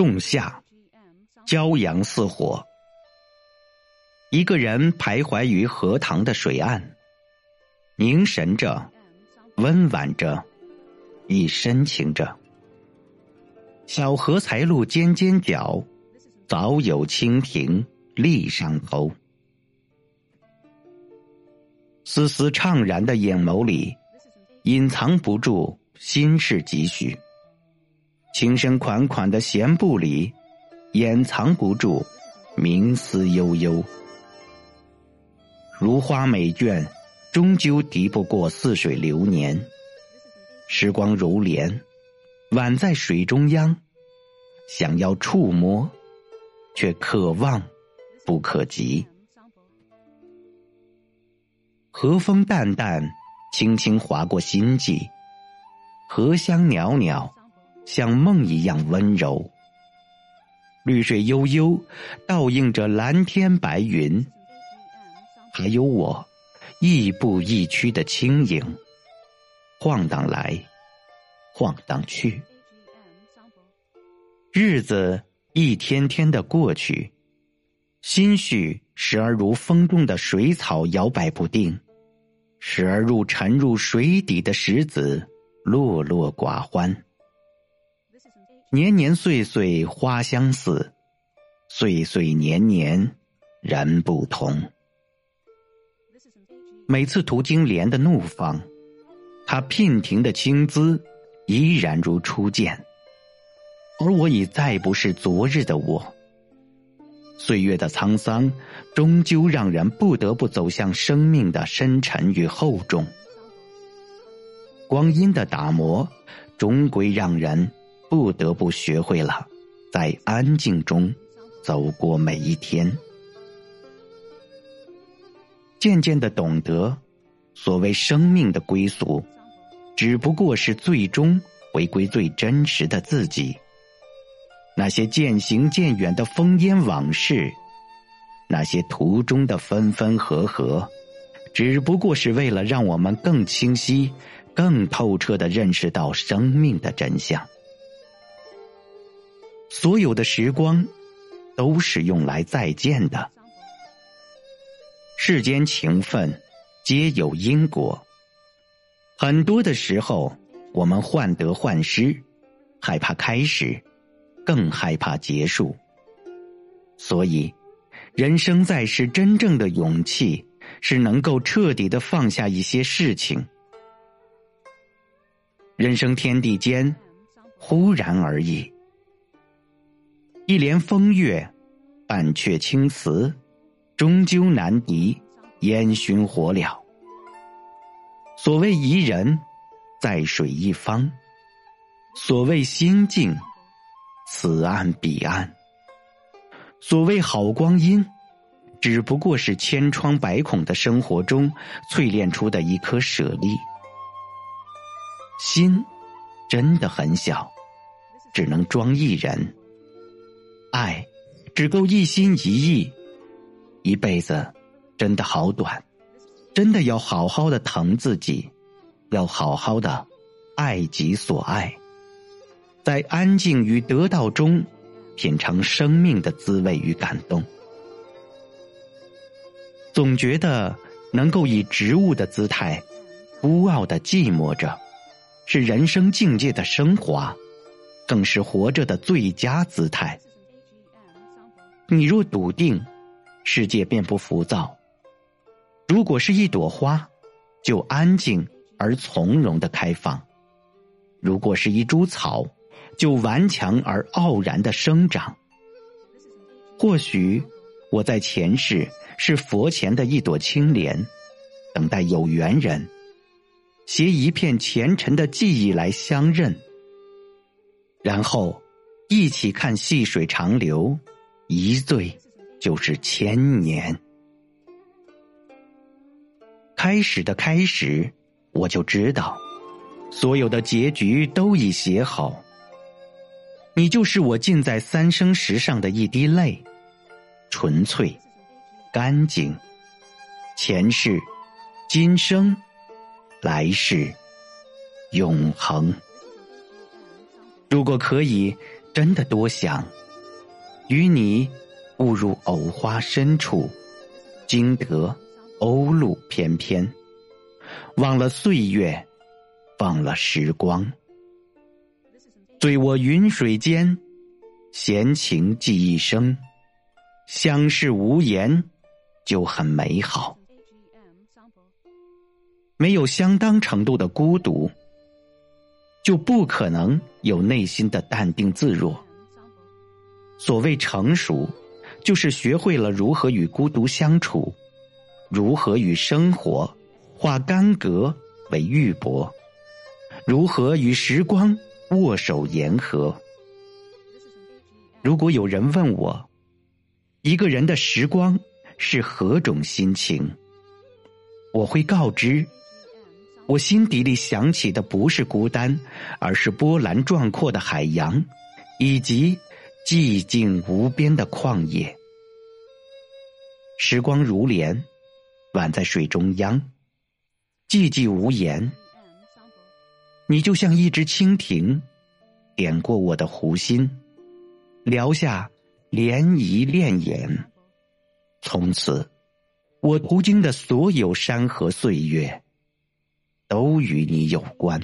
仲夏，骄阳似火。一个人徘徊于荷塘的水岸，凝神着，温婉着，亦深情着。小荷才露尖尖角，早有蜻蜓立上头。丝丝怅然的眼眸里，隐藏不住心事几许；情深款款的弦步里，掩藏不住冥思悠悠。如花美眷，终究敌不过似水流年。时光如莲，宛在水中央，想要触摸，却可望不可及。和风淡淡，轻轻划过心际；荷香袅袅，像梦一样温柔。绿水悠悠，倒映着蓝天白云。还有我，亦步亦趋的轻盈，晃荡来，晃荡去，日子一天天的过去，心绪时而如风中的水草摇摆不定，时而如沉入水底的石子落落寡欢。年年岁岁花相似，岁岁年年人不同。每次途经莲的怒放，他娉婷的青姿依然如初见，而我已再不是昨日的我。岁月的沧桑，终究让人不得不走向生命的深沉与厚重；光阴的打磨，终归让人不得不学会了在安静中走过每一天。渐渐的懂得，所谓生命的归宿，只不过是最终回归最真实的自己。那些渐行渐远的烽烟往事，那些途中的分分合合，只不过是为了让我们更清晰、更透彻的认识到生命的真相。所有的时光，都是用来再见的。世间情分，皆有因果。很多的时候，我们患得患失，害怕开始，更害怕结束。所以，人生在世，真正的勇气是能够彻底的放下一些事情。人生天地间，忽然而已。一帘风月，半阙青词。终究难敌烟熏火燎。所谓宜人，在水一方；所谓心境，此岸彼岸。所谓好光阴，只不过是千疮百孔的生活中淬炼出的一颗舍利。心真的很小，只能装一人。爱，只够一心一意。一辈子真的好短，真的要好好的疼自己，要好好的爱己所爱，在安静与得到中品尝生命的滋味与感动。总觉得能够以植物的姿态孤傲的寂寞着，是人生境界的升华，更是活着的最佳姿态。你若笃定。世界便不浮躁。如果是一朵花，就安静而从容的开放；如果是一株草，就顽强而傲然的生长。或许我在前世是佛前的一朵青莲，等待有缘人携一片虔诚的记忆来相认，然后一起看细水长流，一醉。就是千年。开始的开始，我就知道，所有的结局都已写好。你就是我浸在三生石上的一滴泪，纯粹、干净，前世、今生、来世，永恒。如果可以，真的多想与你误入藕花深处，惊得鸥鹭翩翩，忘了岁月，忘了时光，醉卧云水间，闲情寄一生，相视无言，就很美好。没有相当程度的孤独，就不可能有内心的淡定自若。所谓成熟，就是学会了如何与孤独相处，如何与生活化干戈为玉帛，如何与时光握手言和。如果有人问我，一个人的时光是何种心情，我会告知。我心底里想起的不是孤单，而是波澜壮阔的海洋，以及寂静无边的旷野。时光如莲，宛在水中央，寂寂无言。你就像一只蜻蜓，点过我的湖心，撩下涟漪潋滟。从此，我途经的所有山河岁月。都与你有关。